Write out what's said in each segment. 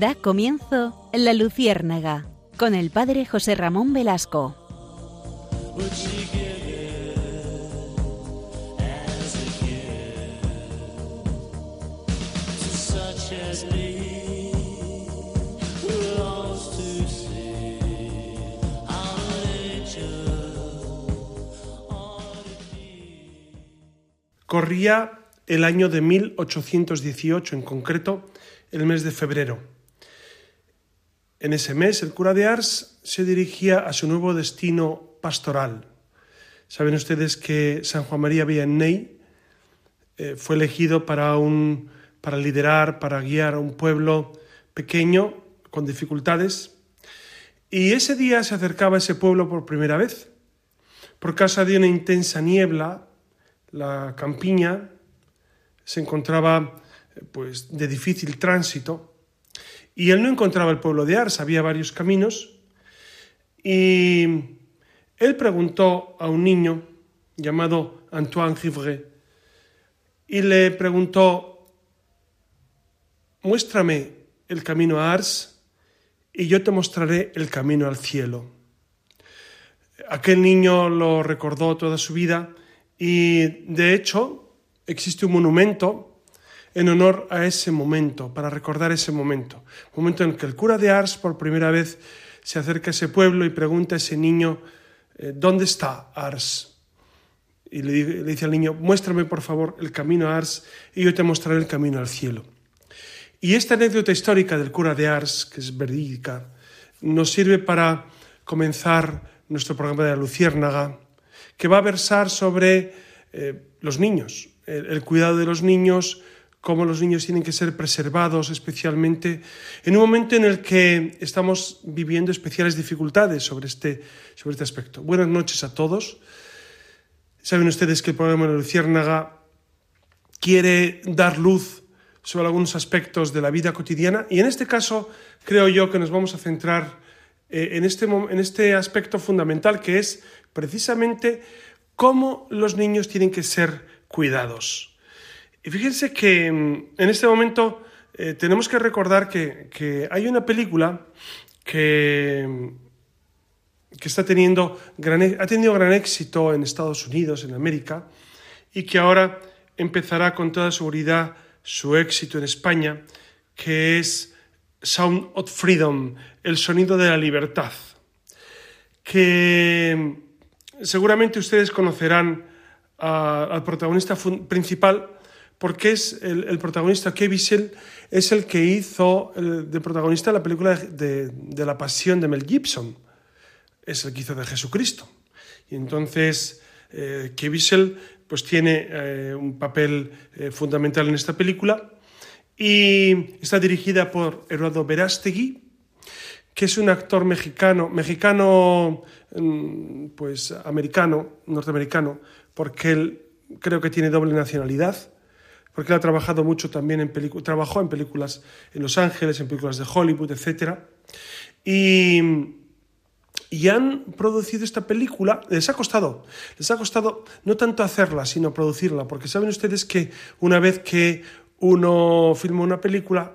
Da comienzo La Luciérnaga con el padre José Ramón Velasco. Corría el año de 1818, en concreto el mes de febrero. En ese mes el cura de Ars se dirigía a su nuevo destino pastoral. Saben ustedes que San Juan María Vianney eh, fue elegido para, un, para liderar, para guiar a un pueblo pequeño con dificultades. Y ese día se acercaba a ese pueblo por primera vez. Por causa de una intensa niebla, la campiña se encontraba pues de difícil tránsito y él no encontraba el pueblo de Ars, había varios caminos y él preguntó a un niño llamado Antoine Givre y le preguntó, muéstrame el camino a Ars y yo te mostraré el camino al cielo. Aquel niño lo recordó toda su vida y de hecho existe un monumento en honor a ese momento, para recordar ese momento. Momento en que el cura de Ars por primera vez se acerca a ese pueblo y pregunta a ese niño, eh, ¿dónde está Ars? Y le, dice al niño, muéstrame por favor el camino a Ars y yo te mostraré el camino al cielo. Y esta anécdota histórica del cura de Ars, que es verídica, nos sirve para comenzar nuestro programa de la Luciérnaga, que va a versar sobre eh, los niños, el, cuidado de los niños, cómo los niños tienen que ser preservados especialmente en un momento en el que estamos viviendo especiales dificultades sobre este, sobre este aspecto. Buenas noches a todos. Saben ustedes que el programa de Luciérnaga quiere dar luz sobre algunos aspectos de la vida cotidiana y en este caso creo yo que nos vamos a centrar eh, en, este, en este aspecto fundamental que es precisamente cómo los niños tienen que ser cuidados. Y fíjense que mm, en este momento eh, tenemos que recordar que, hay una película que, mm, que está teniendo gran, e, ha tenido gran éxito en Estados Unidos, en América, y que ahora empezará con toda seguridad su éxito en España, que es Sound of Freedom, el sonido de la libertad, que seguramente ustedes conocerán al protagonista principal porque es el, protagonista, Kevin es el que hizo de protagonista la película de, La Pasión de Mel Gibson, es el que hizo de Jesucristo. Y entonces eh, pues tiene eh, un papel eh, fundamental en esta película y está dirigida por Eduardo Verástegui, que es un actor mexicano, mexicano, mm, pues americano, norteamericano, porque él creo que tiene doble nacionalidad, porque él ha trabajado mucho también en películas, trabajó en películas en Los Ángeles, en películas de Hollywood, etc. Y, y han producido esta película, les ha costado, les ha costado no tanto hacerla, sino producirla, porque saben ustedes que una vez que uno filma una película,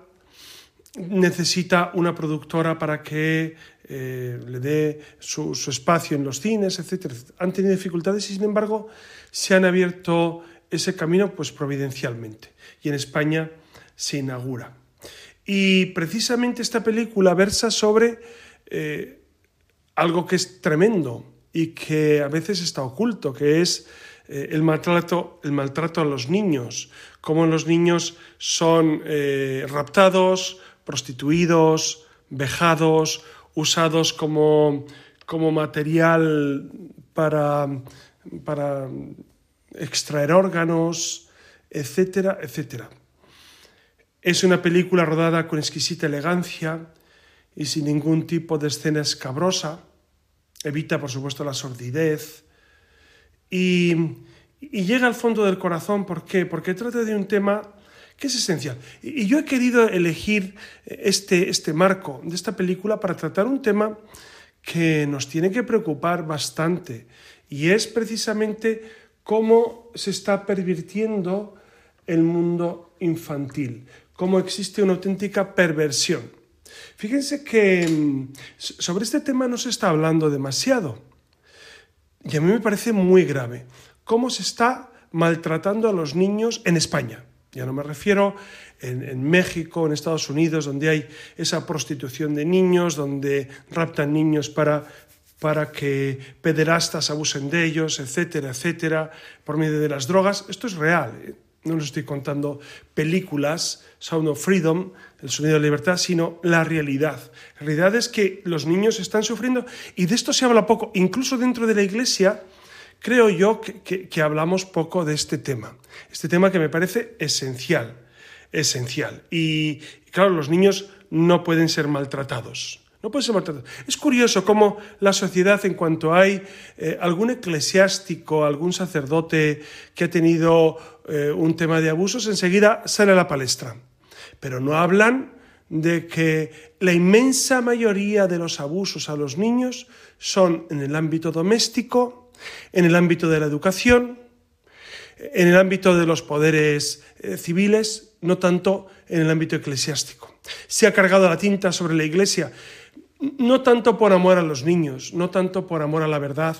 necesita una productora para que eh, le dé su, espacio en los cines, etc. Han tenido dificultades y, sin embargo, se han abierto ese camino pues providencialmente. Y en España se inaugura. Y precisamente esta película versa sobre eh, algo que es tremendo y que a veces está oculto, que es eh, el, maltrato, el maltrato a los niños, cómo los niños son raptados, prostituidos, vejados, usados como, como material para, para extraer órganos, etcétera, etcétera. Es una película rodada con exquisita elegancia y sin ningún tipo de escena escabrosa. Evita, por supuesto, la sordidez. Y, y llega al fondo del corazón. ¿Por qué? Porque trata de un tema que es esencial. Y yo he querido elegir este, este marco de esta película para tratar un tema que nos tiene que preocupar bastante y es precisamente cómo se está pervirtiendo el mundo infantil, cómo existe una auténtica perversión. Fíjense que mm, sobre este tema no se está hablando demasiado. Y a mí me parece muy grave cómo se está maltratando a los niños en España. Ya no me refiero en, México, en Estados Unidos, donde hay esa prostitución de niños, donde raptan niños para, para que pederastas abusen de ellos, etcétera, etcétera, por medio de las drogas. Esto es real. ¿eh? No les estoy contando películas, Sound of Freedom, el sonido de libertad, sino la realidad. La realidad es que los niños están sufriendo y de esto se habla poco. Incluso dentro de la iglesia creo yo que, hablamos poco de este tema. Este tema que me parece esencial, esencial. Y, claro, los niños no pueden ser maltratados. No pueden ser maltratados. Es curioso cómo la sociedad, en cuanto hay eh, algún eclesiástico, algún sacerdote que ha tenido eh, un tema de abusos, enseguida sale a la palestra. Pero no hablan de que la inmensa mayoría de los abusos a los niños son en el ámbito doméstico, en el ámbito de la educación, en el ámbito de los poderes eh, civiles, no tanto en el ámbito eclesiástico. Se ha cargado la tinta sobre la Iglesia, no tanto por amor a los niños, no tanto por amor a la verdad,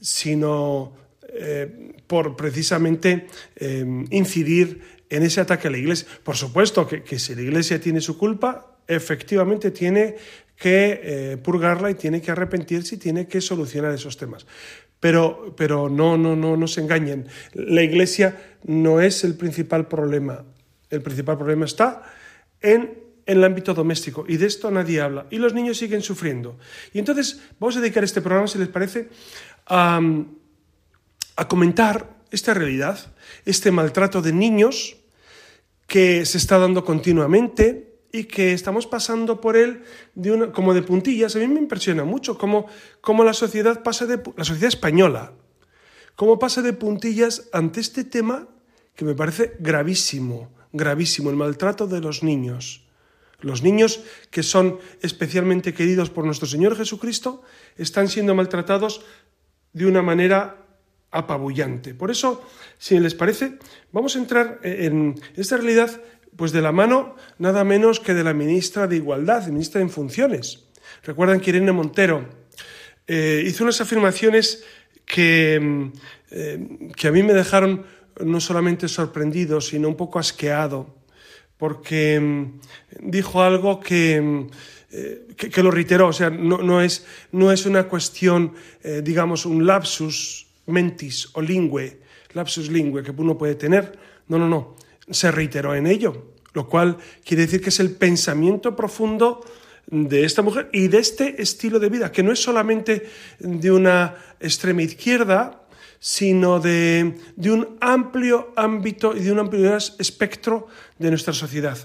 sino eh, por precisamente eh, incidir en ese ataque a la Iglesia. Por supuesto que, que si la Iglesia tiene su culpa, efectivamente tiene que purgarla y tiene que arrepentirse y tiene que solucionar esos temas. Pero, pero no, no, no, no se engañen. La iglesia no es el principal problema. El principal problema está en, el ámbito doméstico y de esto nadie habla. Y los niños siguen sufriendo. Y entonces vamos a dedicar este programa, si les parece, a, comentar esta realidad, este maltrato de niños que se está dando continuamente, y que estamos pasando por él como de puntillas. A mí me impresiona mucho cómo, cómo la sociedad pasa de la sociedad española, cómo pasa de puntillas ante este tema que me parece gravísimo, gravísimo, el maltrato de los niños. Los niños que son especialmente queridos por nuestro Señor Jesucristo están siendo maltratados de una manera apabullante. Por eso, si les parece, vamos a entrar en esta realidad pues de la mano nada menos que de la ministra de Igualdad, ministra en funciones. Recuerdan que Irene Montero eh, hizo unas afirmaciones que, eh, que a mí me dejaron no solamente sorprendido, sino un poco asqueado, porque mm, dijo algo que, mm, eh, que, lo reiteró, o sea, no, no, es, no es una cuestión, digamos, un lapsus mentis o lingüe, lapsus lingüe que uno puede tener, no, no, no, se reiteró en ello, lo cual quiere decir que es el pensamiento profundo de esta mujer y de este estilo de vida, que no es solamente de una extrema izquierda, sino de, un amplio ámbito y de un amplio espectro de nuestra sociedad.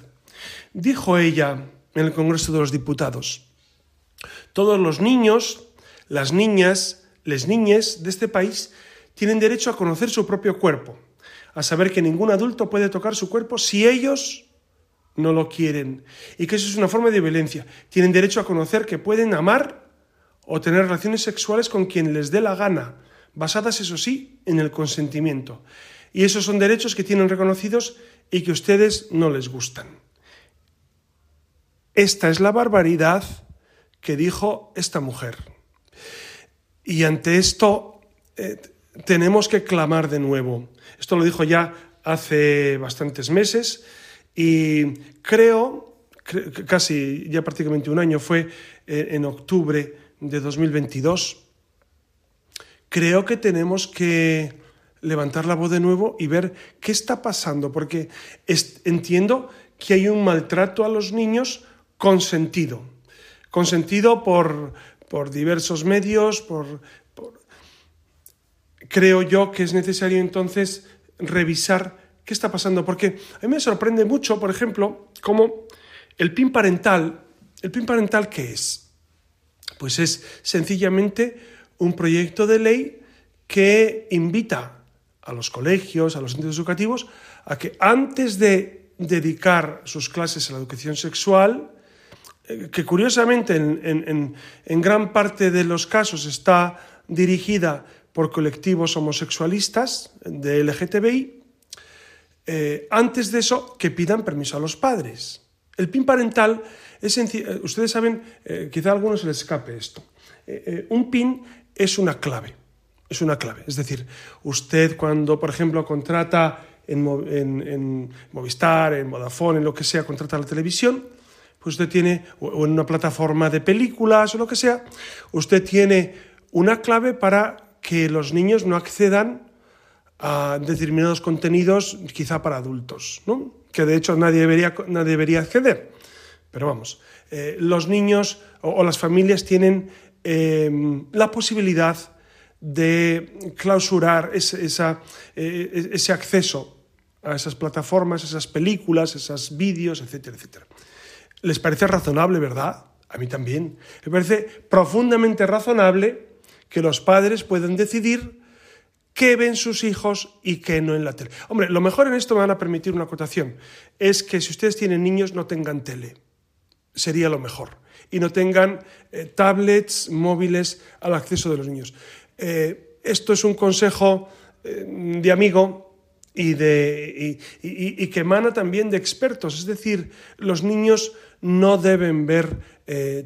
Dijo ella en el Congreso de los Diputados, todos los niños, las niñas, les niñes de este país tienen derecho a conocer su propio cuerpo, a saber que ningún adulto puede tocar su cuerpo si ellos no lo quieren y que eso es una forma de violencia. Tienen derecho a conocer que pueden amar o tener relaciones sexuales con quien les dé la gana, basadas, eso sí, en el consentimiento. Y esos son derechos que tienen reconocidos y que a ustedes no les gustan. Esta es la barbaridad que dijo esta mujer. Y ante esto eh, tenemos que clamar de nuevo. Esto lo dijo ya hace bastantes meses y creo, casi ya prácticamente un año, fue eh, en octubre de 2022, creo que tenemos que levantar la voz de nuevo y ver qué está pasando, porque entiendo que hay un maltrato a los niños consentido, consentido por, por diversos medios, por, creo yo que es necesario entonces revisar qué está pasando, porque a mí me sorprende mucho, por ejemplo, cómo el PIN parental, ¿el PIN parental qué es? Pues es sencillamente un proyecto de ley que invita a los colegios, a los centros educativos, a que antes de dedicar sus clases a la educación sexual, eh, que curiosamente en, gran parte de los casos está dirigida por colectivos homosexualistas de LGTBI, eh, antes de eso que pidan permiso a los padres. El PIN parental es ustedes saben, quizá a algunos se les escape esto. un PIN es una clave, es una clave. Es decir, usted cuando, por ejemplo, contrata en, Movistar, en Vodafone, en lo que sea, contrata la televisión, pues usted tiene, o en una plataforma de películas o lo que sea, usted tiene una clave para que los niños no accedan a determinados contenidos quizá para adultos, ¿no? que de hecho nadie debería, nadie debería acceder. Pero vamos, eh, los niños o, las familias tienen em, la posibilidad de clausurar ese, esa, eh, ese acceso a esas plataformas, esas películas, esos vídeos, etcétera, etcétera. ¿Les parece razonable, verdad? A mí también. Me parece profundamente razonable que los padres puedan decidir qué ven sus hijos y qué no en la tele. Hombre, lo mejor en esto me van a permitir una acotación, es que si ustedes tienen niños no tengan tele. Sería lo mejor. Y no tengan eh, tablets, móviles al acceso de los niños. Eh, esto es un consejo eh, de amigo y, de, y, que emana también de expertos. Es decir, los niños no deben ver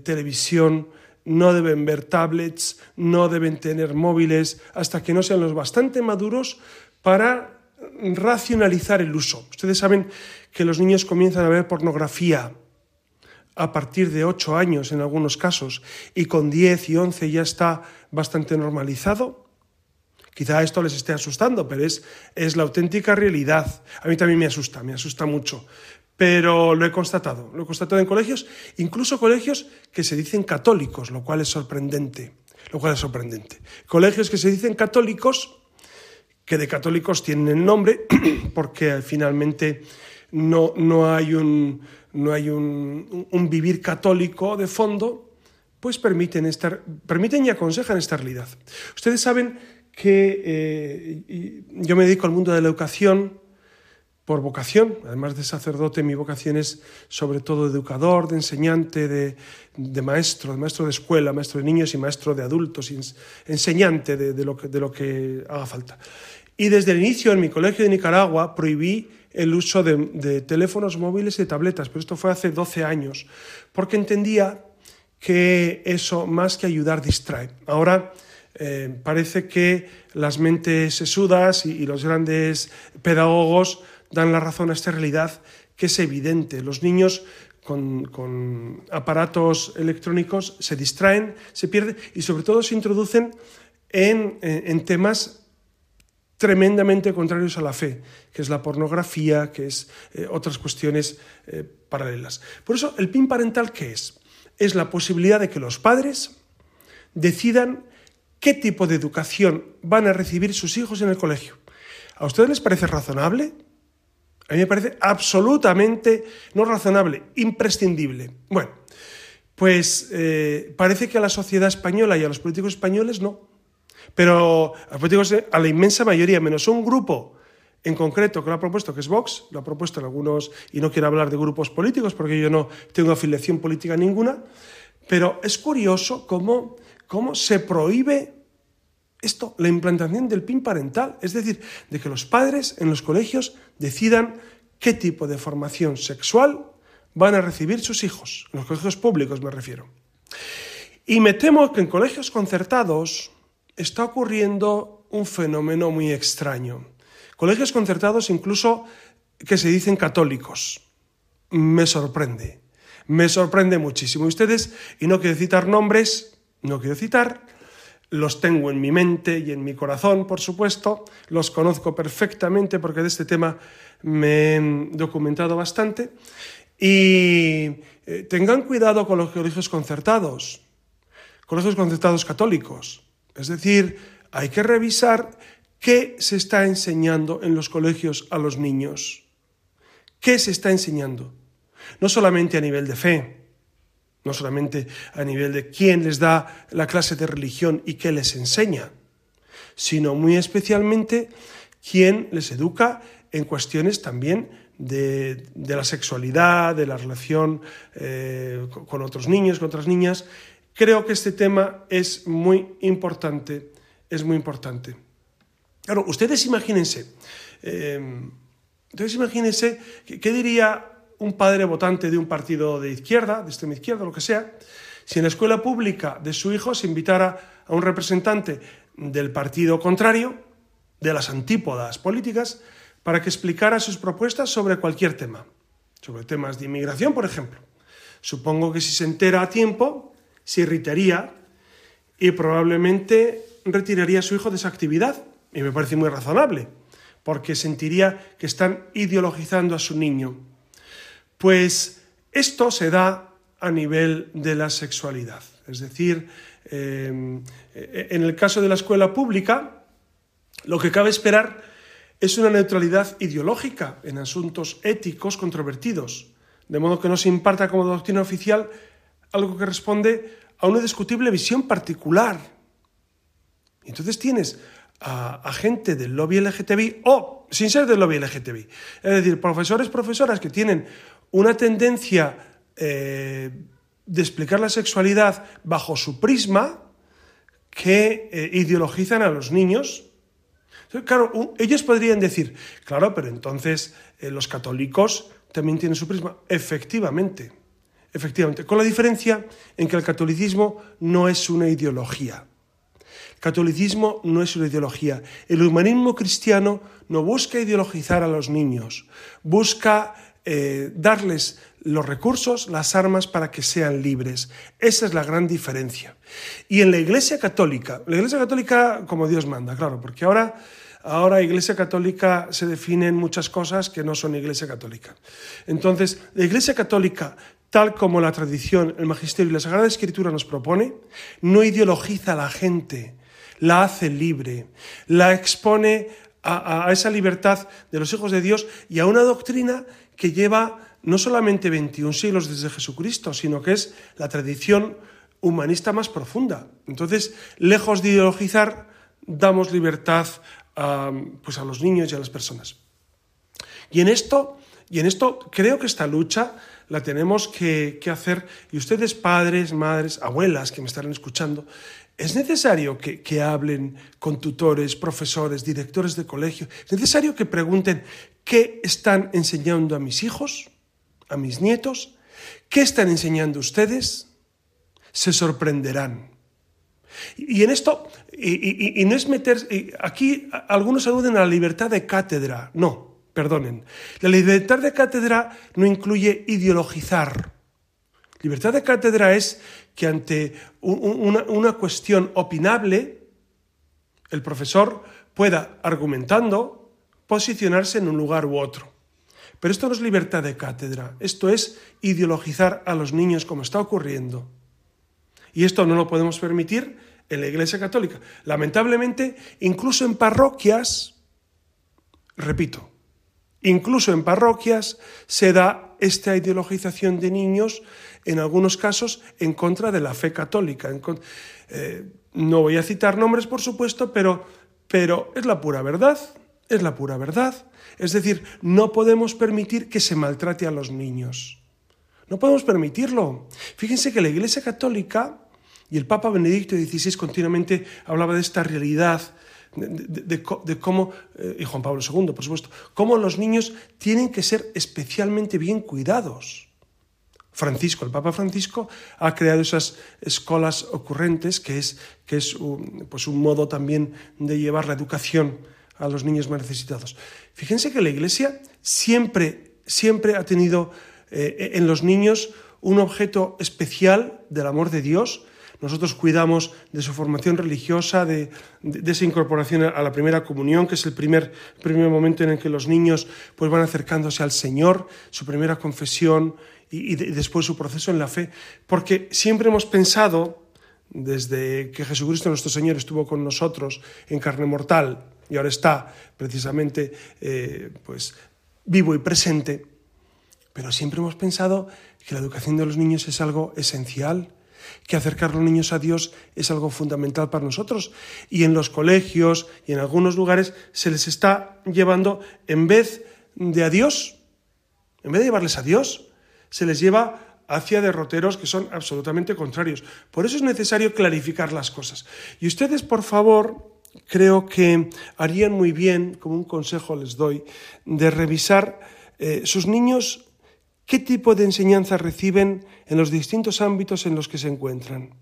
televisión no deben ver tablets, no deben tener móviles hasta que no sean los bastante maduros para racionalizar el uso. Ustedes saben que los niños comienzan a ver pornografía a partir de 8 años en algunos casos y con 10 y 11 ya está bastante normalizado. Quizá esto les esté asustando, pero es, es la auténtica realidad. A mí también me asusta, me asusta mucho pero lo he constatado, lo he constatado en colegios, incluso colegios que se dicen católicos, lo cual es sorprendente, lo cual es sorprendente. Colegios que se dicen católicos, que de católicos tienen el nombre, porque finalmente no, no hay, un, no hay un, un, vivir católico de fondo, pues permiten, estar, permiten y aconsejan esta realidad. Ustedes saben que eh, yo me dedico al mundo de la educación, por vocación, además de sacerdote, mi vocación es sobre todo educador, de enseñante, de, maestro, de maestro de escuela, maestro de niños y maestro de adultos, enseñante de, lo de lo que haga falta. Y desde el inicio en mi colegio de Nicaragua prohibí el uso de, teléfonos móviles y tabletas, pero esto fue hace 12 años, porque entendía que eso más que ayudar distrae. Ahora eh, parece que las mentes sesudas y los grandes pedagogos dan la razón a esta realidad que es evidente. Los niños con, aparatos electrónicos se distraen, se pierden y sobre todo se introducen en, temas tremendamente contrarios a la fe, que es la pornografía, que es eh, otras cuestiones eh, paralelas. Por eso, el PIN parental, ¿qué es? Es la posibilidad de que los padres decidan qué tipo de educación van a recibir sus hijos en el colegio. ¿A ustedes les parece razonable? A mí me parece absolutamente no razonable, imprescindible. Bueno, pues eh, parece que a la sociedad española y a los políticos españoles no. Pero políticos, a la inmensa mayoría, menos un grupo en concreto que lo ha propuesto, que es Vox, lo ha propuesto en algunos, y no quiero hablar de grupos políticos porque yo no tengo afiliación política ninguna, pero es curioso cómo, cómo se prohíbe esto, la implantación del PIN parental, es decir, de que los padres en los colegios decidan qué tipo de formación sexual van a recibir sus hijos, en los colegios públicos me refiero. Y me temo que en colegios concertados está ocurriendo un fenómeno muy extraño. Colegios concertados incluso que se dicen católicos. Me sorprende, me sorprende muchísimo. Ustedes, y no quiero citar nombres, no quiero citar, los tengo en mi mente y en mi corazón, por supuesto, los conozco perfectamente porque de este tema me he documentado bastante. Y eh, tengan cuidado con los colegios concertados, colegios concertados católicos. Es decir, hay que revisar qué se está enseñando en los colegios a los niños. ¿Qué se está enseñando? No solamente a nivel de fe, no solamente a nivel de quién les da la clase de religión y qué les enseña, sino muy especialmente quién les educa en cuestiones también de, la sexualidad, de la relación eh, con otros niños, con otras niñas. Creo que este tema es muy importante, es muy importante. Claro, ustedes imagínense, eh, imagínense, ¿qué, diría un padre votante de un partido de izquierda, de extrema izquierda, lo que sea, si en la escuela pública de su hijo se invitara a un representante del partido contrario, de las antípodas políticas, para que explicara sus propuestas sobre cualquier tema, sobre temas de inmigración, por ejemplo. Supongo que si se entera a tiempo, se irritaría y probablemente retiraría a su hijo de esa actividad. Y me parece muy razonable, porque sentiría que están ideologizando a su niño. Pues esto se da a nivel de la sexualidad. Es decir, em, en el caso de la escuela pública, lo que cabe esperar es una neutralidad ideológica en asuntos éticos controvertidos, de modo que no se imparta como doctrina oficial algo que responde a una discutible visión particular. Entonces tienes a, gente del lobby LGTBI o sin ser del lobby LGTBI, es decir, profesores, profesoras que tienen una tendencia eh, de explicar la sexualidad bajo su prisma que eh, ideologizan a los niños. Claro, ellos podrían decir, claro, pero entonces eh, los católicos también tienen su prisma. Efectivamente, efectivamente, con la diferencia en que el catolicismo no es una ideología. El catolicismo no es una ideología. El humanismo cristiano no busca ideologizar a los niños, busca eh, darles los recursos, las armas para que sean libres. Esa es la gran diferencia. Y en la Iglesia Católica, la Iglesia Católica como Dios manda, claro, porque ahora, ahora Iglesia Católica se definen muchas cosas que no son Iglesia Católica. Entonces, la Iglesia Católica, tal como la tradición, el magisterio y la Sagrada Escritura nos propone, no ideologiza a la gente, la hace libre, la expone a, esa libertad de los hijos de Dios y a una doctrina que lleva no solamente 21 siglos desde Jesucristo, sino que es la tradición humanista más profunda. Entonces, lejos de ideologizar, damos libertad a, pues a los niños y a las personas. Y en esto, y en esto creo que esta lucha la tenemos que, hacer, y ustedes padres, madres, abuelas que me estarán escuchando, es necesario que, que, hablen con tutores, profesores, directores de colegio. Es necesario que pregunten qué están enseñando a mis hijos, a mis nietos, qué están enseñando ustedes. Se sorprenderán. Y, en esto, y, no es meter, aquí algunos aluden a la libertad de cátedra. No, perdonen. La libertad de cátedra no incluye ideologizar. Libertad de cátedra es que ante una, cuestión opinable, el profesor pueda, argumentando, posicionarse en un lugar u otro. Pero esto no es libertad de cátedra, esto es ideologizar a los niños como está ocurriendo. Y esto no lo podemos permitir en la Iglesia Católica. Lamentablemente, incluso en parroquias, repito, incluso en parroquias se da esta ideologización de niños en algunos casos en contra de la fe católica. Eh, no voy a citar nombres, por supuesto, pero, pero es la pura verdad, es la pura verdad. Es decir, no podemos permitir que se maltrate a los niños. No podemos permitirlo. Fíjense que la Iglesia Católica y el Papa Benedicto XVI continuamente hablaba de esta realidad, de, cómo, eh, y Juan Pablo II, por supuesto, cómo los niños tienen que ser especialmente bien cuidados. Francisco, el Papa Francisco, ha creado esas escuelas ocurrentes, que es, que es un, pues un modo también de llevar la educación a los niños más necesitados. Fíjense que la Iglesia siempre, siempre ha tenido eh, en los niños un objeto especial del amor de Dios. Nosotros cuidamos de su formación religiosa, de, esa incorporación a la primera comunión, que es el primer, primer momento en el que los niños pues, van acercándose al Señor, su primera confesión, y, después su proceso en la fe, porque siempre hemos pensado, desde que Jesucristo nuestro Señor estuvo con nosotros en carne mortal y ahora está precisamente eh, pues, vivo y presente, pero siempre hemos pensado que la educación de los niños es algo esencial, que acercar los niños a Dios es algo fundamental para nosotros. Y en los colegios y en algunos lugares se les está llevando, en vez de a Dios, en vez de llevarles a Dios, se les lleva hacia derroteros que son absolutamente contrarios. Por eso es necesario clarificar las cosas. Y ustedes, por favor, creo que harían muy bien, como un consejo les doy, de revisar eh, sus niños qué tipo de enseñanza reciben en los distintos ámbitos en los que se encuentran.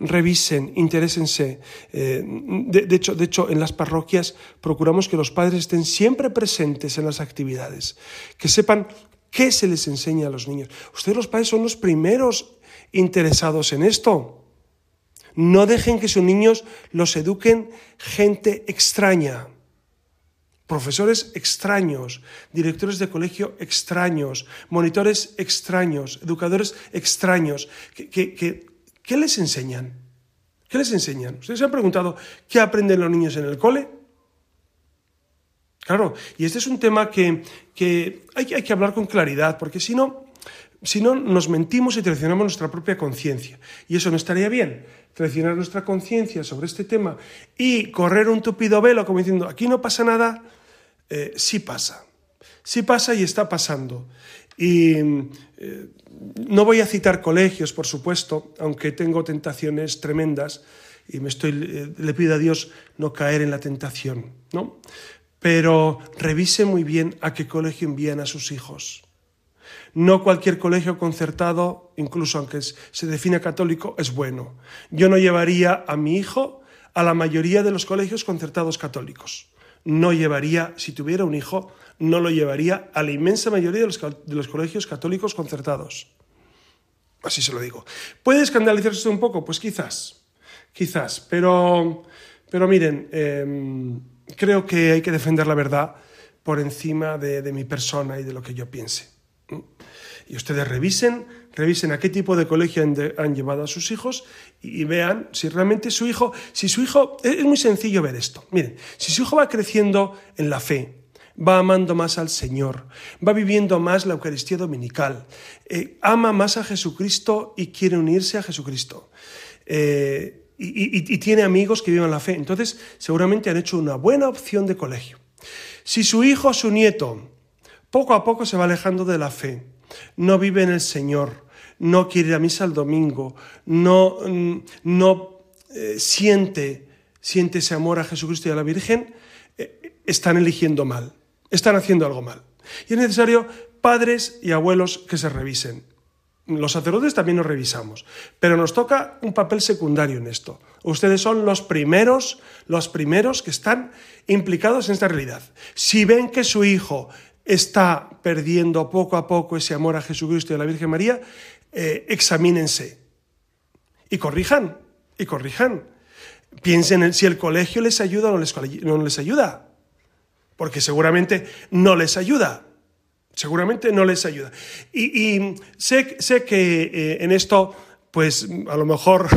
Revisen, interésense. Eh, de, hecho, de hecho, en las parroquias procuramos que los padres estén siempre presentes en las actividades, que sepan qué se les enseña a los niños. Ustedes los padres son los primeros interesados en esto. No dejen que sus niños los eduquen gente extraña profesores extraños, directores de colegio extraños, monitores extraños, educadores extraños. ¿Qué, les enseñan? ¿Qué les enseñan? ¿Ustedes se han preguntado qué aprenden los niños en el cole? Claro, y este es un tema que, hay, hay, que hablar con claridad, porque si no, si no, nos mentimos y traicionamos nuestra propia conciencia. Y eso no estaría bien. Traicionar nuestra conciencia sobre este tema y correr un tupido velo como diciendo, aquí no pasa nada, eh, sí pasa. Sí pasa y está pasando. Y eh, no voy a citar colegios, por supuesto, aunque tengo tentaciones tremendas y me estoy, eh, le pido a Dios no caer en la tentación, ¿no? Pero revise muy bien a qué colegio envían a sus hijos. No cualquier colegio concertado, incluso aunque se defina católico, es bueno. Yo no llevaría a mi hijo a la mayoría de los colegios concertados católicos no llevaría, si tuviera un hijo, no lo llevaría a la inmensa mayoría de los, colegios católicos concertados. Así se lo digo. ¿Puede escandalizarse un poco? Pues quizás, quizás, pero, pero miren, em, creo que hay que defender la verdad por encima de mi persona y de lo que yo piense. Y ustedes revisen, revisen a qué tipo de colegio han, llevado a sus hijos y, vean si realmente su hijo, si su hijo, es muy sencillo ver esto. Miren, si su hijo va creciendo en la fe, va amando más al Señor, va viviendo más la Eucaristía Dominical, eh, ama más a Jesucristo y quiere unirse a Jesucristo. Eh, y, y, tiene amigos que viven la fe. Entonces, seguramente han hecho una buena opción de colegio. Si su hijo o su nieto poco a poco se va alejando de la fe, no vive en el Señor, no quiere ir a misa el domingo, no, mm, no eh, siente, siente ese amor a Jesucristo y a la Virgen, eh, están eligiendo mal, están haciendo algo mal. Y es necesario padres y abuelos que se revisen. Los sacerdotes también nos revisamos, pero nos toca un papel secundario en esto. Ustedes son los primeros, los primeros que están implicados en esta realidad. Si ven que su hijo está perdiendo poco a poco ese amor a Jesucristo y a la Virgen María, eh, examínense y corrijan, y corrijan. Piensen en si el colegio les ayuda o no les, ayuda, porque seguramente no les ayuda. Seguramente no les ayuda. Y, sé, sé, que eh, en esto, pues a lo mejor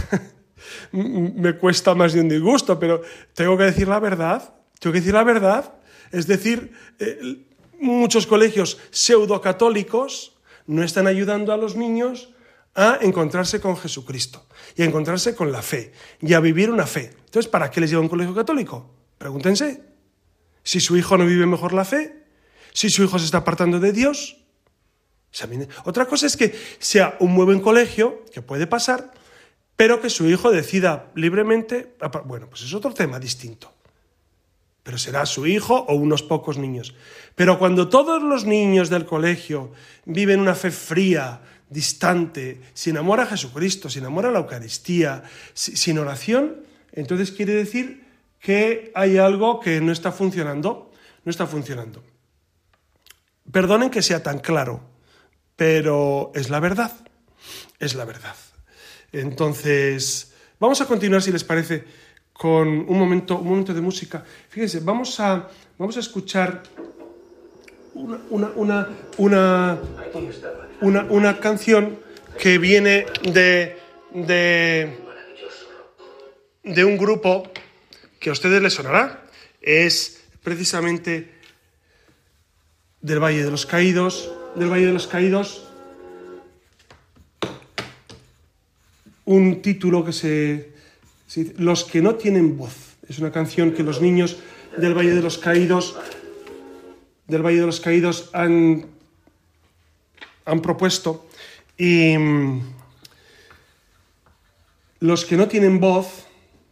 me cuesta más de un disgusto, pero tengo que decir la verdad. Tengo que decir la verdad. Es decir, eh, muchos colegios pseudo-católicos no están ayudando a los niños a encontrarse con Jesucristo y a encontrarse con la fe y a vivir una fe. Entonces, ¿para qué les lleva un colegio católico? Pregúntense. Si su hijo no vive mejor la fe, si su hijo se está apartando de Dios. Otra cosa es que sea un muy buen colegio, que puede pasar, pero que su hijo decida libremente. Bueno, pues es otro tema distinto pero será su hijo o unos pocos niños. Pero cuando todos los niños del colegio viven una fe fría, distante, sin amor a Jesucristo, sin amor a la Eucaristía, sin oración, entonces quiere decir que hay algo que no está funcionando, no está funcionando. Perdonen que sea tan claro, pero es la verdad, es la verdad. Entonces, vamos a continuar, si les parece, con un momento, un momento de música. Fíjense, vamos a, vamos a escuchar una, una, una, una, una canción que viene de, de, de un grupo que a ustedes les sonará. Es precisamente del Valle de los Caídos, del Valle de los Caídos, un título que se los que no tienen voz. Es una canción que los niños del Valle de los Caídos, del Valle de los Caídos han, han propuesto. Y mm, los que no tienen voz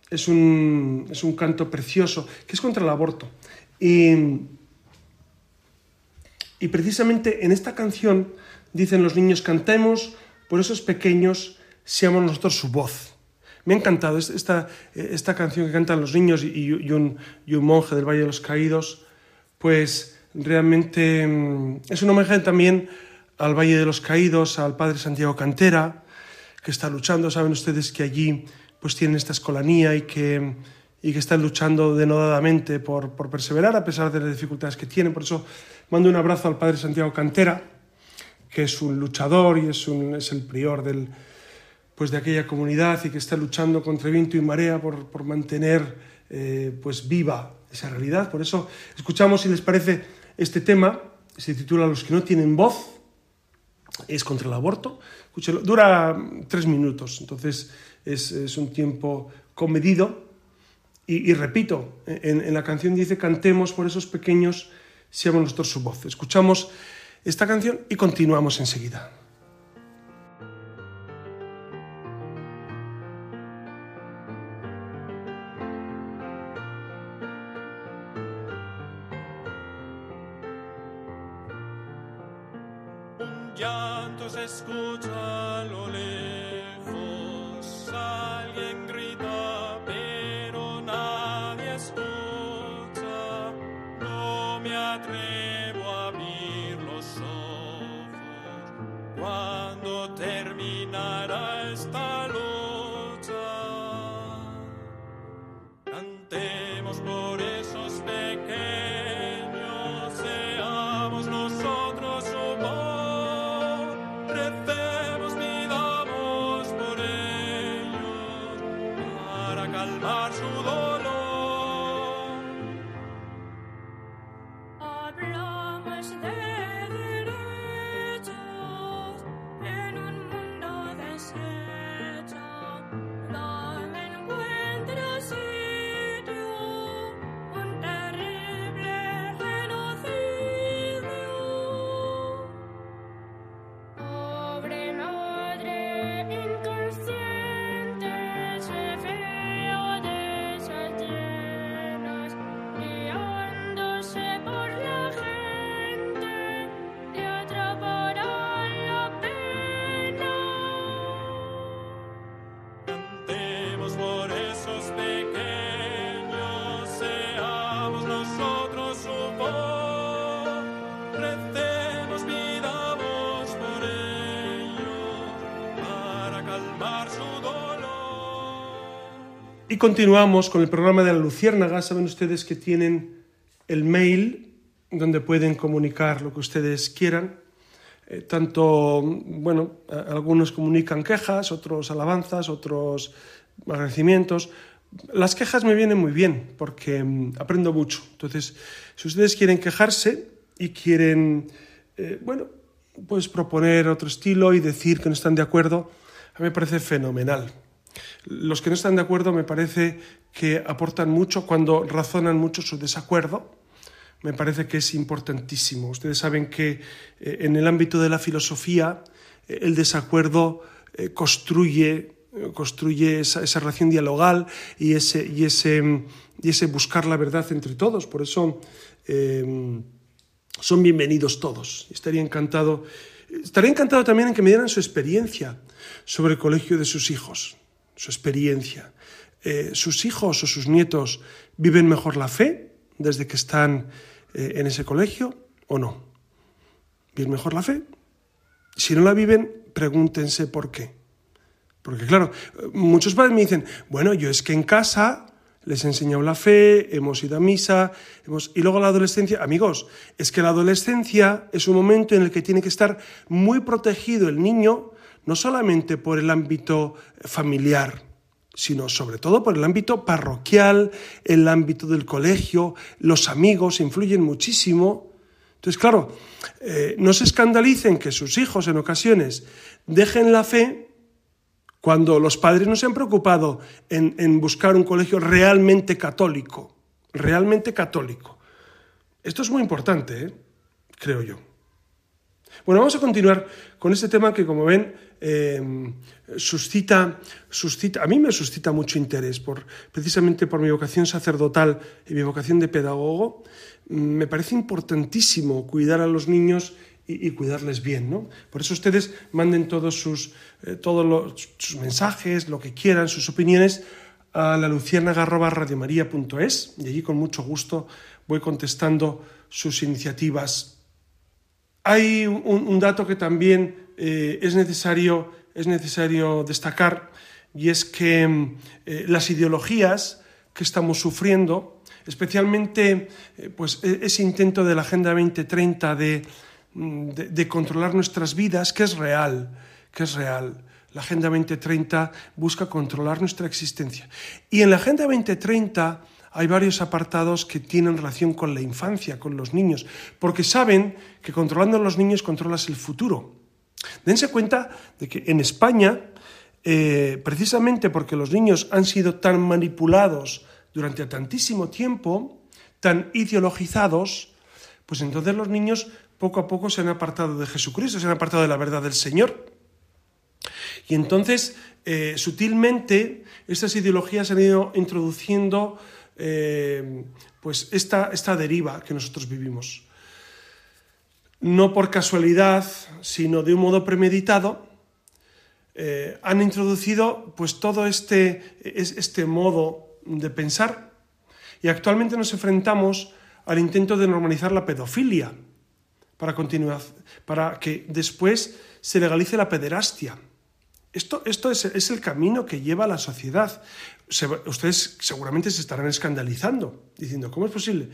es un, es un canto precioso que es contra el aborto. Y, y precisamente en esta canción dicen los niños, cantemos por esos pequeños, seamos nosotros su voz. Me ha encantado esta, esta canción que cantan los niños y, un, un monje del Valle de los Caídos, pues realmente mm, es un homenaje también al Valle de los Caídos, al Padre Santiago Cantera, que está luchando. Saben ustedes que allí pues tienen esta escolanía y que, y que están luchando denodadamente por, por perseverar a pesar de las dificultades que tienen. Por eso mando un abrazo al Padre Santiago Cantera, que es un luchador y es, un, es el prior del, pues de aquella comunidad y que está luchando contra viento y marea por, por mantener eh, pues viva esa realidad. Por eso escuchamos, si les parece, este tema, se titula Los que no tienen voz, es contra el aborto. Escúchelo, dura tres minutos, entonces es, un tiempo comedido. Y, y repito, en, en, la canción dice, cantemos por esos pequeños, seamos nosotros su voz. Escuchamos esta canción y continuamos enseguida. Y continuamos con el programa de la Luciérnaga. Saben ustedes que tienen el mail donde pueden comunicar lo que ustedes quieran. Eh, tanto, bueno, algunos comunican quejas, otros alabanzas, otros agradecimientos. Las quejas me vienen muy bien porque mm, aprendo mucho. Entonces, si ustedes quieren quejarse y quieren, eh, bueno, pues proponer otro estilo y decir que no están de acuerdo, a mí me parece fenomenal. Los que no están de acuerdo me parece que aportan mucho cuando razonan mucho su desacuerdo. Me parece que es importantísimo. Ustedes saben que eh, en el ámbito de la filosofía eh, el desacuerdo eh, construye, construye esa, relación dialogal y ese, y, ese, y ese, buscar la verdad entre todos. Por eso son bienvenidos todos. Estaría encantado, estaría encantado también en que me dieran su experiencia sobre el colegio de sus hijos su experiencia. Eh, ¿Sus hijos o sus nietos viven mejor la fe desde que están eh, en ese colegio o no? ¿Viven mejor la fe? Si no la viven, pregúntense por qué. Porque claro, muchos padres me dicen, bueno, yo es que en casa les he enseñado la fe, hemos ido a misa, hemos... y luego la adolescencia, amigos, es que la adolescencia es un momento en el que tiene que estar muy protegido el niño no solamente por el ámbito familiar, sino sobre todo por el ámbito parroquial, el ámbito del colegio, los amigos influyen muchísimo. Entonces, claro, eh, no se escandalicen que sus hijos en ocasiones dejen la fe cuando los padres no se han preocupado en, en buscar un colegio realmente católico, realmente católico. Esto es muy importante, ¿eh? creo yo. Bueno, vamos a continuar con este tema que, como ven, em, suscita, a mí me suscita mucho interés, por, precisamente por mi vocación sacerdotal y mi vocación de pedagogo. Me parece importantísimo cuidar a los niños y, cuidarles bien. ¿no? Por eso ustedes manden todos sus, eh, todos los, mensajes, lo que quieran, sus opiniones a la luciérnaga.radiomaría.es y allí con mucho gusto voy contestando sus iniciativas. Hay un, dato que también eh, es, necesario, es necesario destacar y es que eh, las ideologías que estamos sufriendo, especialmente pues, e, ese intento de la Agenda 2030 de Mm, de, controlar nuestras vidas, que es real, que es real. La Agenda 2030 busca controlar nuestra existencia. Y en la Agenda 2030 hay varios apartados que tienen relación con la infancia, con los niños, porque saben que controlando a los niños controlas el futuro. Dense cuenta de que en España, eh, precisamente porque los niños han sido tan manipulados durante tantísimo tiempo, tan ideologizados, pues entonces los niños poco a poco se han apartado de Jesucristo, se han apartado de la verdad del Señor. Y entonces, eh, sutilmente, estas ideologías han ido introduciendo eh, pues esta, esta deriva que nosotros vivimos. No por casualidad, sino de un modo premeditado, eh, han introducido pues todo este, este modo de pensar y actualmente nos enfrentamos al intento de normalizar la pedofilia para, continuar, para que después se legalice la pederastia. Esto, esto es, el camino que lleva la sociedad. Ustedes seguramente se estarán escandalizando, diciendo, ¿cómo es posible?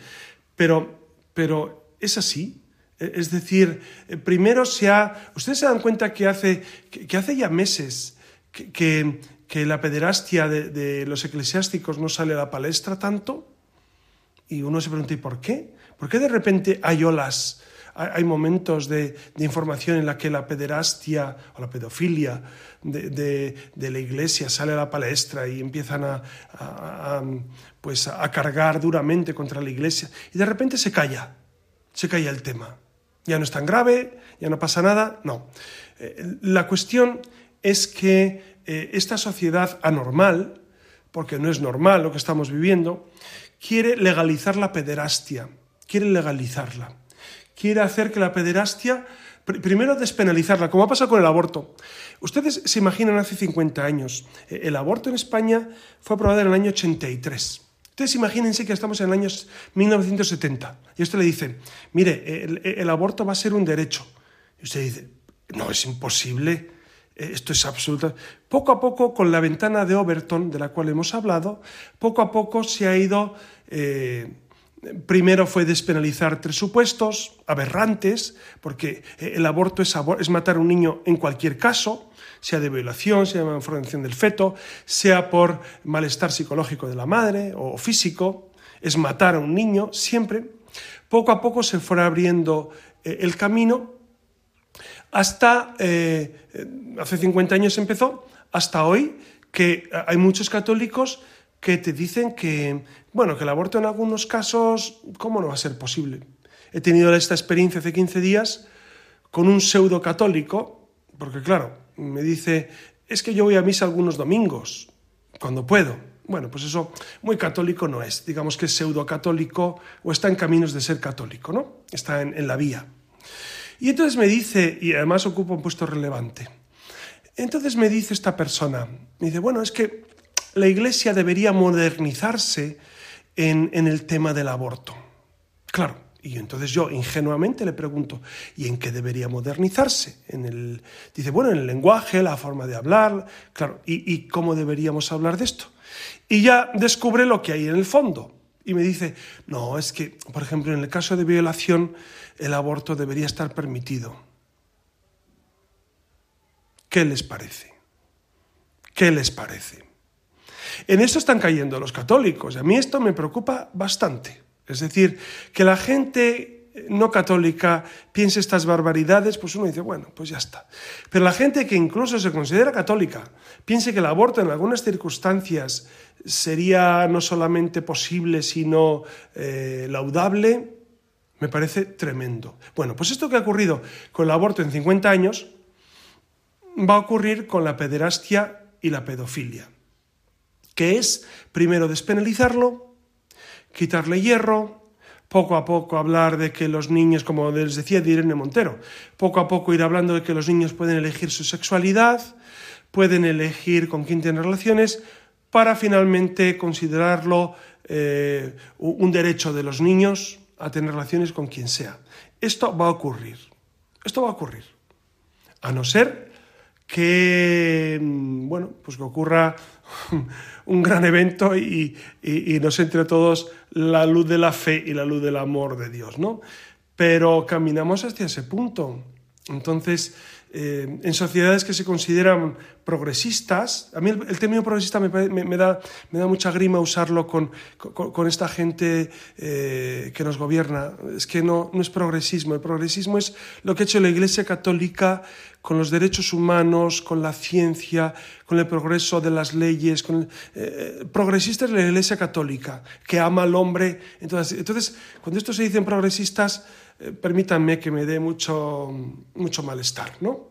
Pero, pero es así. E, es decir, eh, primero se ha... Ustedes se dan cuenta que hace, que, hace ya meses que, que, la pederastia de, de, los eclesiásticos no sale a la palestra tanto. Y uno se pregunta, ¿y por qué? ¿Por qué de repente hay olas hay momentos de, información en la que la pederastia o la pedofilia de, la iglesia sale a la palestra y empiezan a, pues a cargar duramente contra la iglesia y de repente se calla, se calla el tema. Ya no es tan grave, ya no pasa nada, no. Eh, la cuestión es que eh, esta sociedad anormal, porque no es normal lo que estamos viviendo, quiere legalizar la pederastia, quiere legalizarla quiere hacer que la pederastia, primero despenalizarla, como ha pasado con el aborto. Ustedes se imaginan hace 50 años, eh, el aborto en España fue aprobado en el año 83. Ustedes imagínense que estamos en el año 1970 y usted le dice, mire, el, aborto va a ser un derecho. Y usted dice, no, es imposible, eh, esto es absoluto. Poco a poco, con la ventana de Overton, de la cual hemos hablado, poco a poco se ha ido... Eh, Primero fue despenalizar tres supuestos aberrantes, porque el aborto es, matar a un niño en cualquier caso, sea de violación, sea de malformación del feto, sea por malestar psicológico de la madre o físico, es matar a un niño siempre. Poco a poco se fue abriendo eh, el camino hasta, eh, hace 50 años empezó, hasta hoy, que hay muchos católicos que te dicen que, bueno, que el aborto en algunos casos, ¿cómo no va a ser posible? He tenido esta experiencia hace 15 días con un pseudo católico, porque claro, me dice, es que yo voy a misa algunos domingos, cuando puedo. Bueno, pues eso muy católico no es, digamos que es pseudo católico o está en caminos de ser católico, ¿no? Está en, en la vía. Y entonces me dice, y además ocupa un puesto relevante, entonces me dice esta persona, me dice, bueno, es que la Iglesia debería modernizarse en, el tema del aborto. Claro, y entonces yo ingenuamente le pregunto, ¿y en qué debería modernizarse? En el, dice, bueno, en el lenguaje, la forma de hablar, claro, ¿y, ¿y, cómo deberíamos hablar de esto? Y ya descubre lo que hay en el fondo. Y me dice, no, es que, por ejemplo, en el caso de violación, el aborto debería estar permitido. ¿Qué les parece? ¿Qué les parece? En esto están cayendo los católicos. A mí esto me preocupa bastante. Es decir, que la gente no católica piense estas barbaridades, pues uno dice, bueno, pues ya está. Pero la gente que incluso se considera católica piense que el aborto en algunas circunstancias sería no solamente posible, sino eh, laudable, me parece tremendo. Bueno, pues esto que ha ocurrido con el aborto en 50 años va a ocurrir con la pederastia y la pedofilia que es primero despenalizarlo, quitarle hierro, poco a poco hablar de que los niños, como les decía Irene Montero, poco a poco ir hablando de que los niños pueden elegir su sexualidad, pueden elegir con quién tener relaciones, para finalmente considerarlo eh, un derecho de los niños a tener relaciones con quien sea. Esto va a ocurrir. Esto va a ocurrir. A no ser que, mm, bueno, pues que ocurra un gran evento y, nos entre todos la luz de la fe y la luz del amor de Dios, ¿no? Pero caminamos hacia ese punto. Entonces, eh, en sociedades que se consideran progresistas, a mí el, término progresista me, da, me, da, mucha grima usarlo con, con, esta gente eh, que nos gobierna. Es que no, no es progresismo, el progresismo es lo que ha hecho la Iglesia Católica con los derechos humanos, con la ciencia, con el progreso de las leyes. Con eh, progresista es la Iglesia Católica, que ama al hombre. Entonces, entonces cuando esto se dicen progresistas, eh, permítanme que me dé mucho, mucho malestar, ¿no?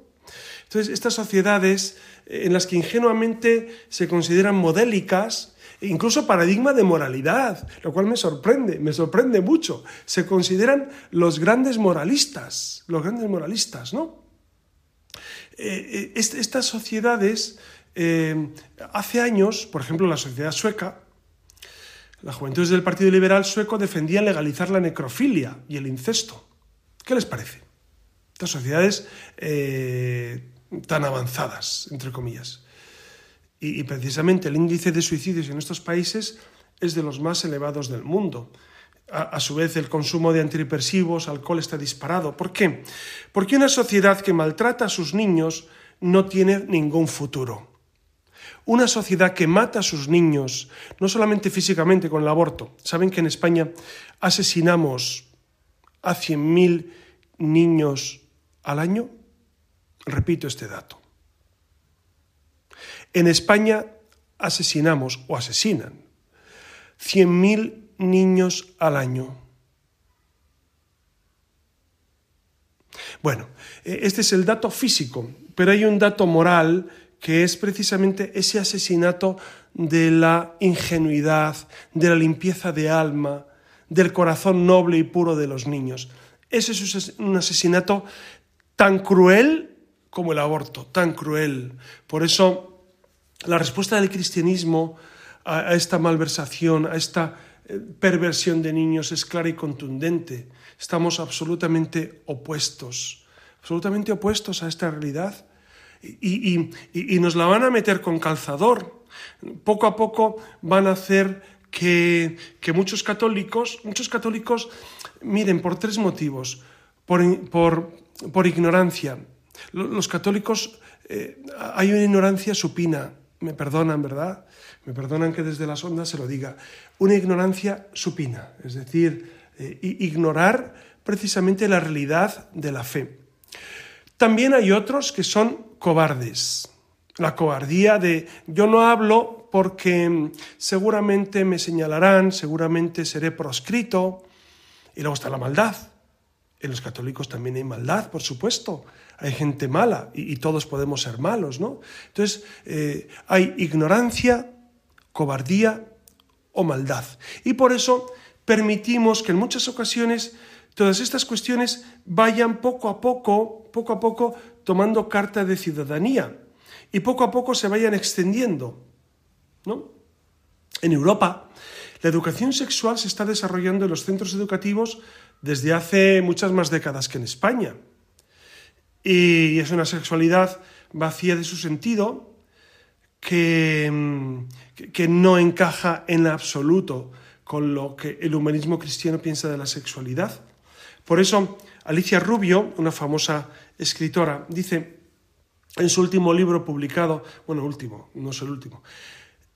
Entonces, estas sociedades eh, en las que ingenuamente se consideran modélicas, e incluso paradigma de moralidad, lo cual me sorprende, me sorprende mucho. Se consideran los grandes moralistas, los grandes moralistas, ¿no? Eh, estas sociedades, hace años, por ejemplo, la sociedad sueca, las juventudes del Partido Liberal sueco defendían legalizar la necrofilia y el incesto. ¿Qué les parece? Estas sociedades eh, tan avanzadas, entre comillas. Y, precisamente el índice de suicidios en estos países es de los más elevados del mundo. A, su vez, el consumo de antidepresivos, alcohol está disparado. ¿Por qué? Porque una sociedad que maltrata a sus niños no tiene ningún futuro. Una sociedad que mata a sus niños, no solamente físicamente con el aborto. Saben que en España asesinamos a 100.000 niños al año. Repito este dato. En España asesinamos o asesinan 100.000 niños al año. Bueno, e, este es el dato físico, pero hay un dato moral que es precisamente ese asesinato de la ingenuidad, de la limpieza de alma, del corazón noble y puro de los niños. Ese es un asesinato tan cruel como el aborto, tan cruel. Por eso la respuesta del cristianismo a, esta malversación, a esta eh, perversión de niños es clara y contundente. Estamos absolutamente opuestos, absolutamente opuestos a esta realidad y, nos la van a meter con calzador. Poco a poco van a hacer que, muchos católicos, muchos católicos, miren, por tres motivos. Por, ignorancia. Los católicos, eh, hay una ignorancia supina, me perdonan, ¿verdad? Me perdonan que desde las ondas se lo diga. Una ignorancia supina, es decir, eh, ignorar precisamente la realidad de la fe. También hay otros que son cobardes. La cobardía de yo no hablo porque seguramente me señalarán, seguramente seré proscrito. Y luego está la maldad. En los católicos también hay maldad, por supuesto. Hay gente mala y, todos podemos ser malos, ¿no? Entonces, eh, hay ignorancia, cobardía o maldad. Y por eso permitimos que en muchas ocasiones todas estas cuestiones vayan poco a poco, poco a poco, tomando carta de ciudadanía y poco a poco se vayan extendiendo. ¿no? En Europa, la educación sexual se está desarrollando en los centros educativos desde hace muchas más décadas que en España. Y es una sexualidad vacía de su sentido, que, que no encaja en absoluto con lo que el humanismo cristiano piensa de la sexualidad. Por eso, Alicia Rubio, una famosa escritora, dice en su último libro publicado, bueno, último, no es el último,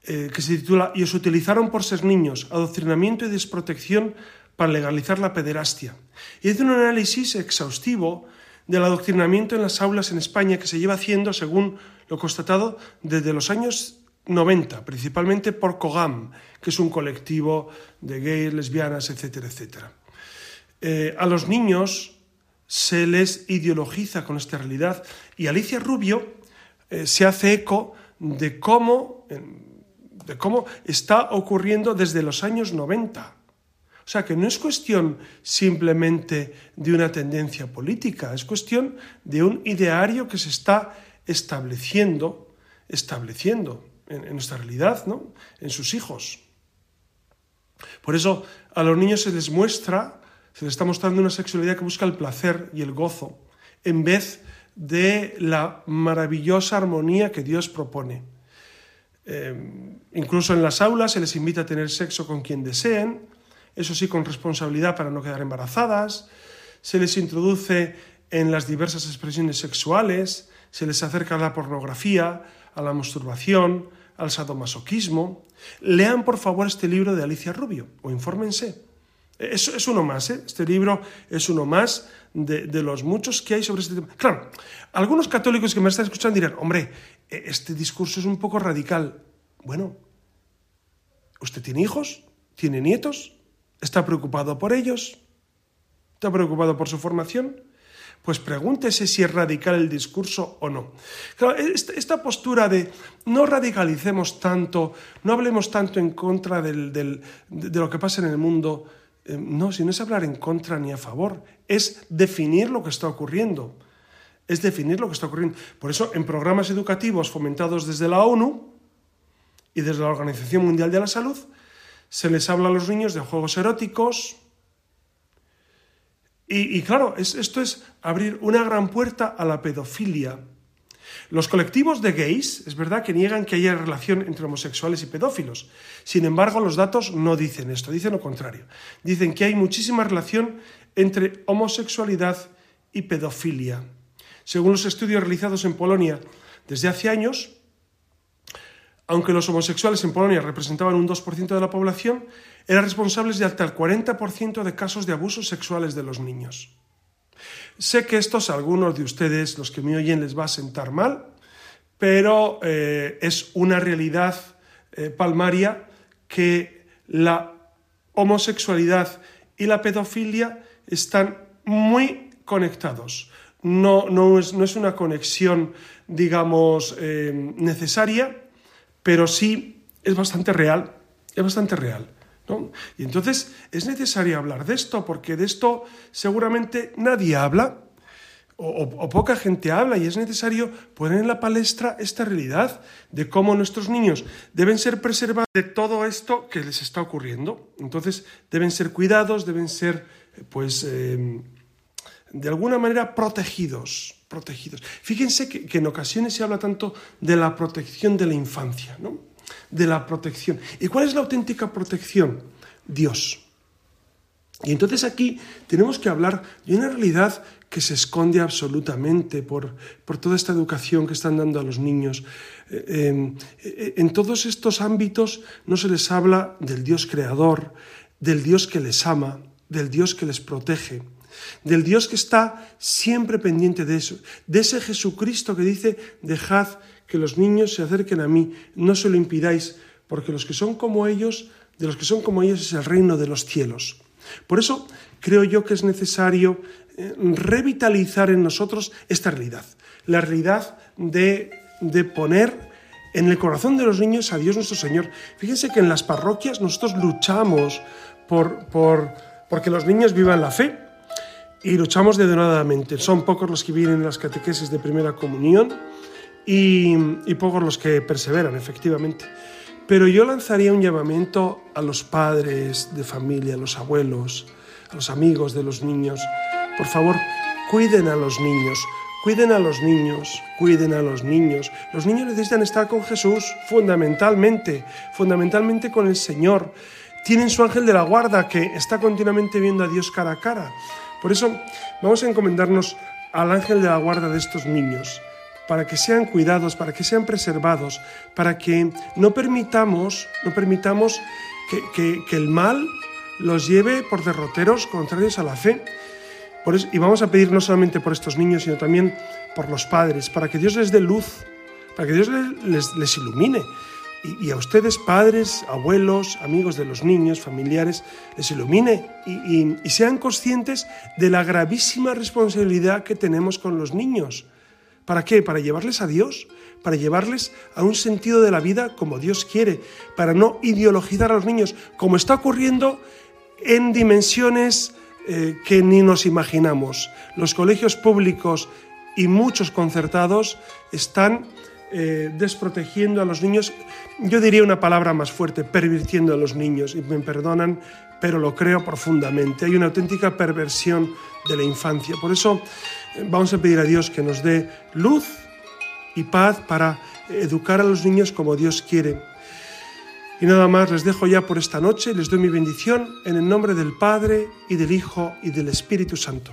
eh, que se titula Y os utilizaron por ser niños, adoctrinamiento y desprotección para legalizar la pederastia. Y hace un análisis exhaustivo del adoctrinamiento en las aulas en España que se lleva haciendo, según lo constatado, desde los años 90, principalmente por COGAM, que es un colectivo de gays, lesbianas, etcétera, etcétera. Eh, a los niños se les ideologiza con esta realidad. Y Alicia Rubio eh, se hace eco de cómo, de cómo está ocurriendo desde los años 90. O sea que no es cuestión simplemente de una tendencia política, es cuestión de un ideario que se está estableciendo, estableciendo en, nuestra realidad, ¿no? en sus hijos. Por eso a los niños se les muestra, se les está mostrando una sexualidad que busca el placer y el gozo, en vez de la maravillosa armonía que Dios propone. Eh, incluso en las aulas se les invita a tener sexo con quien deseen, eso sí con responsabilidad para no quedar embarazadas, se les introduce en las diversas expresiones sexuales, se les acerca a la pornografía, a la masturbación, al sadomasoquismo. Lean por favor este libro de Alicia Rubio o infórmense. Es, uno más, ¿eh? este libro es uno más de, los muchos que hay sobre este tema. Claro, algunos católicos que me están escuchando dirán, hombre, e, este discurso es un poco radical. Bueno, ¿usted tiene hijos? ¿Tiene nietos? ¿Está preocupado por ellos? ¿Está preocupado por su formación? Pues pregúntese si es radical el discurso o no. Esta postura de no radicalicemos tanto, no hablemos tanto en contra del, de lo que pasa en el mundo, eh, no, si no es hablar en contra ni a favor, es definir lo que está ocurriendo. Es definir lo que está ocurriendo. Por eso, en programas educativos fomentados desde la ONU y desde la Organización Mundial de la Salud, se les habla a los niños de juegos eróticos, y, claro, esto es abrir una gran puerta a la pedofilia. Los colectivos de gays, es verdad que niegan que haya relación entre homosexuales y pedófilos. Sin embargo, los datos no dicen esto, dicen lo contrario. Dicen que hay muchísima relación entre homosexualidad y pedofilia. Según los estudios realizados en Polonia desde hace años, aunque los homosexuales en Polonia representaban un 2% de la población, eran responsables de hasta el 40% de casos de abusos sexuales de los niños. Sé que estos algunos de ustedes, los que me oyen, les va a sentar mal, pero eh, es una realidad eh, palmaria que la homosexualidad y la pedofilia están muy conectados. No, no, es, no es, una conexión, digamos, eh, necesaria, pero sí es bastante real, es bastante real. Y entonces es necesario hablar de esto, porque de esto seguramente nadie habla, o, poca gente habla, y es necesario poner en la palestra esta realidad de cómo nuestros niños deben ser preservados de todo esto que les está ocurriendo. Entonces deben ser cuidados, deben ser, pues, em, de alguna manera protegidos. protegidos. Fíjense que, que en ocasiones se habla tanto de la protección de la infancia, ¿no? De la protección. ¿Y cuál es la auténtica protección? Dios. Y entonces aquí tenemos que hablar de una realidad que se esconde absolutamente por, por toda esta educación que están dando a los niños. Eh, eh, en todos estos ámbitos no se les habla del Dios creador, del Dios que les ama, del Dios que les protege, del Dios que está siempre pendiente de eso, de ese Jesucristo que dice, dejad que los niños se acerquen a mí, no se lo impidáis, porque los que son como ellos, de los que son como ellos es el reino de los cielos. Por eso creo yo que es necesario eh, revitalizar en nosotros esta realidad, la realidad de, de poner en el corazón de los niños a Dios nuestro Señor. Fíjense que en las parroquias nosotros luchamos por, por, porque los niños vivan la fe y luchamos denodadamente. Son pocos los que vienen en las catequesis de primera comunión y, pocos los que perseveran, efectivamente. Pero yo lanzaría un llamamiento a los padres de familia, a los abuelos, a los amigos de los niños. Por favor, cuiden a los niños, cuiden a los niños, cuiden a los niños. Los niños necesitan estar con Jesús, fundamentalmente, fundamentalmente con el Señor. Tienen su ángel de la guarda que está continuamente viendo a Dios cara a cara. Por eso vamos a encomendarnos al ángel de la guarda de estos niños para que sean cuidados, para que sean preservados, para que no permitamos, no permitamos que, el mal los lleve por derroteros contrarios a la fe. Y vamos a pedir no solamente por estos niños, sino también por los padres, para que Dios les dé luz, para que Dios les, les, ilumine. Y, a ustedes, padres, abuelos, amigos de los niños, familiares, les ilumine y, y sean conscientes de la gravísima responsabilidad que tenemos con los niños. ¿Para qué? Para llevarles a Dios, para llevarles a un sentido de la vida como Dios quiere, para no ideologizar a los niños, como está ocurriendo en dimensiones eh, que ni nos imaginamos. Los colegios públicos y muchos concertados están eh, desprotegiendo a los niños, yo diría una palabra más fuerte, pervirtiendo a los niños, y me perdonan, pero lo creo profundamente. Hay una auténtica perversión de la infancia. Por eso vamos a pedir a Dios que nos dé luz y paz para educar a los niños como Dios quiere. Y nada más, les dejo ya por esta noche, les doy mi bendición en el nombre del Padre y del Hijo y del Espíritu Santo.